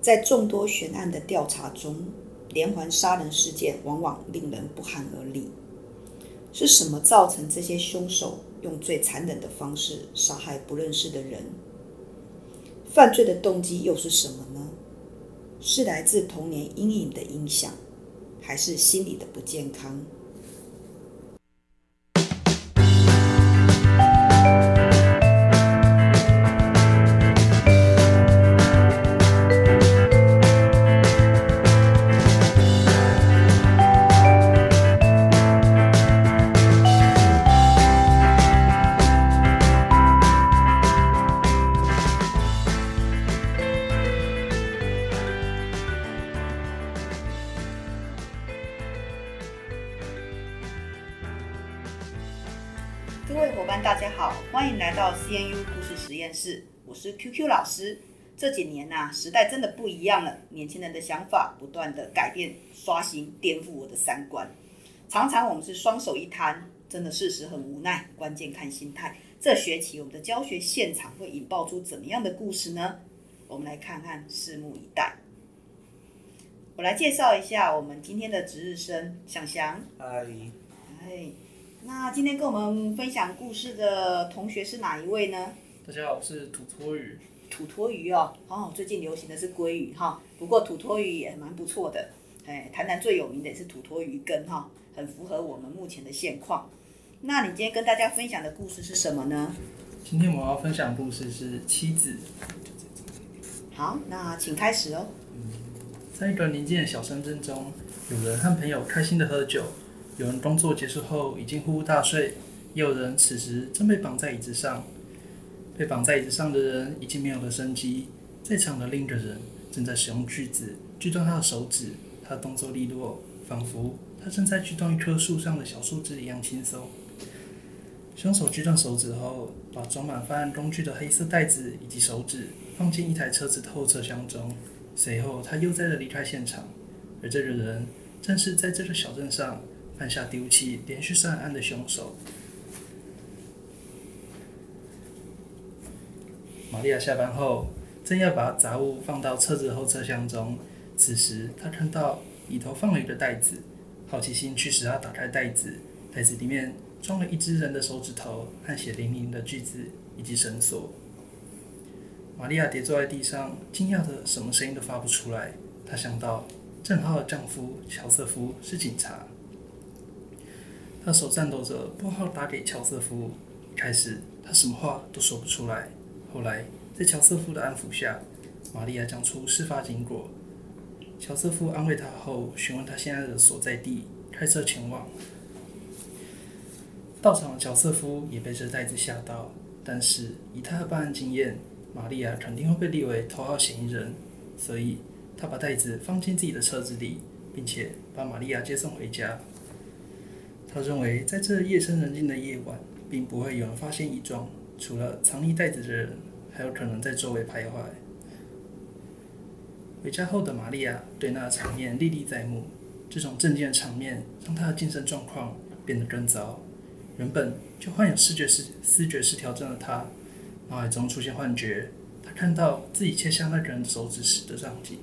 在众多悬案的调查中，连环杀人事件往往令人不寒而栗。是什么造成这些凶手用最残忍的方式杀害不认识的人？犯罪的动机又是什么呢？是来自童年阴影的影响，还是心理的不健康？CNU 故事实验室。我是 QQ 老师。这几年呐、啊，时代真的不一样了，年轻人的想法不断的改变、刷新、颠覆我的三观。常常我们是双手一摊，真的事实很无奈。关键看心态。这学期我们的教学现场会引爆出怎么样的故事呢？我们来看看，拭目以待。我来介绍一下我们今天的值日生祥祥。嗨。嗨。那今天跟我们分享故事的同学是哪一位呢？大家好，我是土托鱼。土托鱼哦，哦，最近流行的是鲑鱼哈，不过土托鱼也蛮不错的。哎，台南最有名的也是土托鱼羹哈，很符合我们目前的现况。那你今天跟大家分享的故事是什么呢？今天我要分享的故事是妻子。好，那请开始哦。在一个宁静的小山镇中，有人和朋友开心的喝酒。有人工作结束后已经呼呼大睡，也有人此时正被绑在椅子上。被绑在椅子上的人已经没有了生机，在场的另一个人正在使用锯子锯断他的手指，他的动作利落，仿佛他正在锯断一棵树上的小树枝一样轻松。凶手锯断手指后，把装满犯案工具的黑色袋子以及手指放进一台车子的后车厢中，随后他悠哉地离开现场。而这个人正是在这个小镇上。犯下丢弃连续杀人案的凶手。玛利亚下班后，正要把杂物放到车子后车厢中，此时她看到里头放了一个袋子，好奇心驱使她打开袋子，袋子里面装了一只人的手指头和血淋淋的锯子以及绳索。玛利亚跌坐在地上，惊讶的什么声音都发不出来。她想到，正好的丈夫乔瑟夫是警察。他手颤抖着拨号打给乔瑟夫。一开始，他什么话都说不出来。后来，在乔瑟夫的安抚下，玛利亚讲出事发经过。乔瑟夫安慰他后，询问他现在的所在地，开车前往。到场的乔瑟夫也被这袋子吓到，但是以他的办案经验，玛利亚肯定会被列为头号嫌疑人，所以他把袋子放进自己的车子里，并且把玛利亚接送回家。他认为，在这夜深人静的夜晚，并不会有人发现异状，除了藏匿袋子的人，还有可能在周围徘徊。回家后的玛利亚对那场面历历在目，这种震惊的场面让她的精神状况变得更糟。原本就患有视觉失视觉失调症的她，脑海中出现幻觉，她看到自己切下那个人手指时的场景，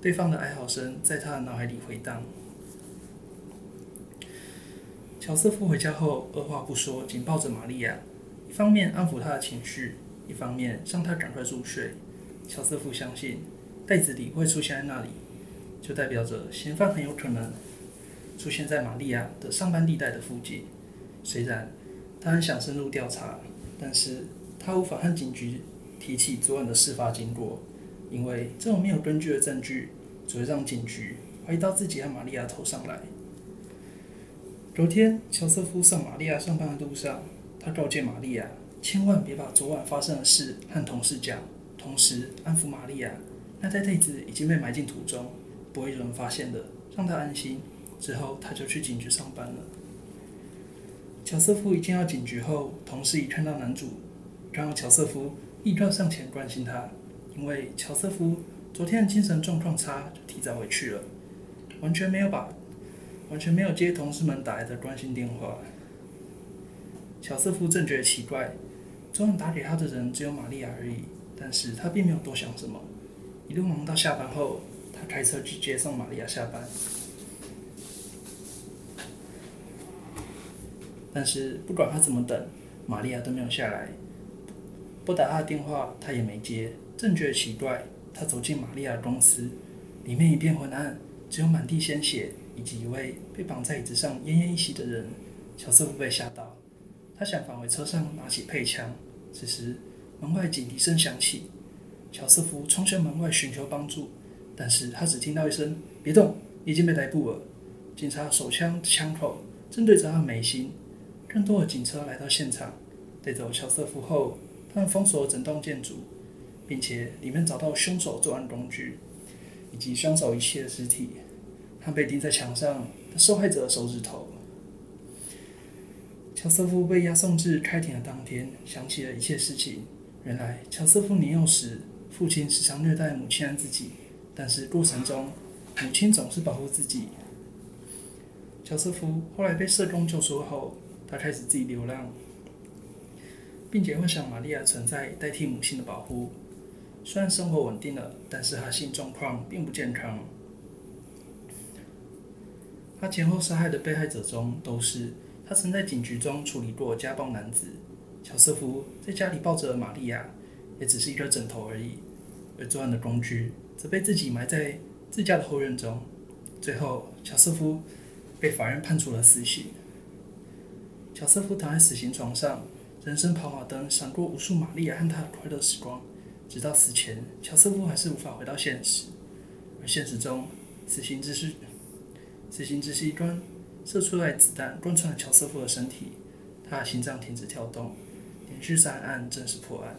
对方的哀嚎声在她的脑海里回荡。乔瑟夫回家后，二话不说，紧抱着玛利亚，一方面安抚她的情绪，一方面让她赶快入睡。乔瑟夫相信，袋子里会出现在那里，就代表着嫌犯很有可能出现在玛利亚的上班地带的附近。虽然他很想深入调查，但是他无法和警局提起昨晚的事发经过，因为这种没有根据的证据，只会让警局怀疑到自己和玛利亚头上来。昨天，乔瑟夫上玛利亚上班的路上，他告诫玛利亚千万别把昨晚发生的事和同事讲，同时安抚玛利亚，那袋子已经被埋进土中，不会有人发现的，让他安心。之后，他就去警局上班了。乔瑟夫一进到警局后，同事一看到男主，看到乔瑟夫，立刻上前关心他，因为乔瑟夫昨天的精神状况差，就提早回去了，完全没有把。完全没有接同事们打来的关心电话。小瑟夫正觉得奇怪，昨晚打给他的人只有玛利亚而已，但是他并没有多想什么。一路忙到下班后，他开车去接送玛利亚下班。但是不管他怎么等，玛利亚都没有下来。拨打他的电话，他也没接。正觉得奇怪，他走进玛利亚的公司，里面一片昏暗，只有满地鲜血以及一位被绑在椅子上奄奄一息的人。乔瑟夫被吓到，他想返回车上拿起配枪。此时门外警笛声响起，乔瑟夫冲向门外寻求帮助，但是他只听到一声“别动”，已经被逮捕了。警察手枪枪口正对着他眉心。更多的警车来到现场，带走乔瑟夫后，他们封锁了整栋建筑，并且里面找到凶手作案工具以及凶手遗弃的尸体，他被钉在墙上的受害者的手指头。乔瑟夫被押送至开庭的当天，想起了一切事情。原来乔瑟夫年幼时，父亲时常虐待母亲和自己，但是过程中，母亲总是保护自己。乔瑟夫后来被社工救出后。他开始自己流浪，并且幻想玛利亚存在代替母亲的保护。虽然生活稳定了，但是他性状况并不健康。他前后杀害的被害者中，都是他曾在警局中处理过家暴男子。乔瑟夫在家里抱着玛利亚，也只是一个枕头而已。而作案的工具则被自己埋在自家的后院中。最后，乔瑟夫被法院判处了死刑。乔瑟夫躺在死刑床上，人生跑马灯闪过无数玛利亚和他的快乐时光，直到死前，乔瑟夫还是无法回到现实。而现实中，死刑之士，死刑之士一端射出来子弹贯穿了乔瑟夫的身体，他的心脏停止跳动，连续三案正式破案。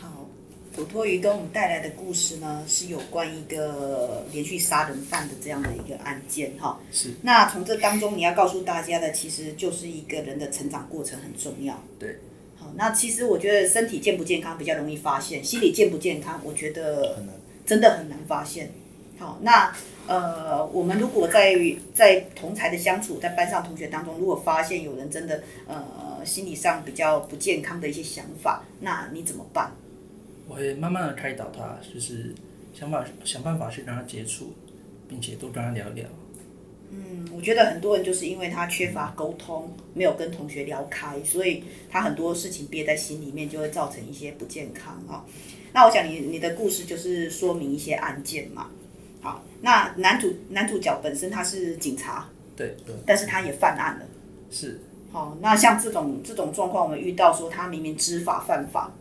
好土托鱼跟我们带来的故事呢，是有关一个连续杀人犯的这样的一个案件哈。是。那从这当中你要告诉大家的，其实就是一个人的成长过程很重要。对。好，那其实我觉得身体健不健康比较容易发现，心理健不健康，我觉得真的很难发现。好，那呃，我们如果在在同才的相处，在班上同学当中，如果发现有人真的呃心理上比较不健康的一些想法，那你怎么办？我会慢慢的开导他，就是想法想办法去跟他接触，并且多跟他聊聊。嗯，我觉得很多人就是因为他缺乏沟通，没有跟同学聊开，所以他很多事情憋在心里面，就会造成一些不健康啊。那我想你你的故事就是说明一些案件嘛。好，那男主男主角本身他是警察，对对，但是他也犯案了。是。好，那像这种这种状况，我们遇到说他明明知法犯法。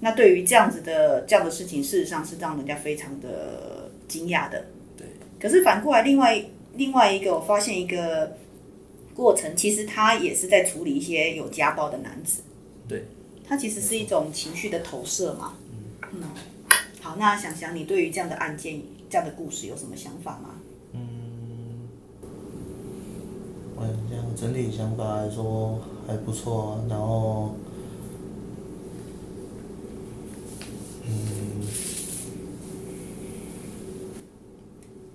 那对于这样子的这样的事情，事实上是让人家非常的惊讶的。对。可是反过来，另外另外一个，我发现一个过程，其实他也是在处理一些有家暴的男子。对。他其实是一种情绪的投射嘛。嗯。嗯。好，那想想你对于这样的案件、这样的故事有什么想法吗？嗯。我这样整体想法来说还不错，然后。嗯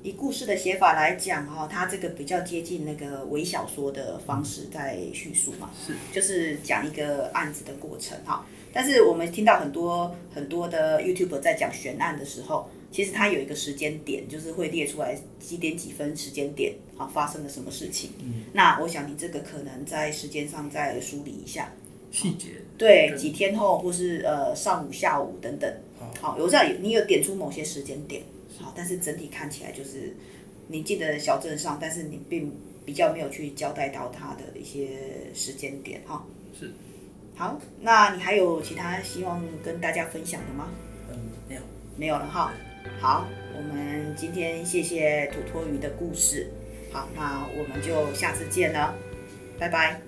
以故事的写法来讲，哈，它这个比较接近那个微小说的方式在叙述嘛，是，就是讲一个案子的过程，哈。但是我们听到很多很多的 YouTuber 在讲悬案的时候，其实它有一个时间点，就是会列出来几点几分时间点，啊，发生了什么事情。嗯。那我想你这个可能在时间上再梳理一下细节。对，几天后或是呃上午、下午等等。好，有这样你有点出某些时间点。好，但是整体看起来就是你记得小镇上，但是你并比较没有去交代到它的一些时间点哈。是。好，那你还有其他希望跟大家分享的吗？嗯，没有，没有了哈。好，我们今天谢谢土托鱼的故事。好，那我们就下次见了，拜拜。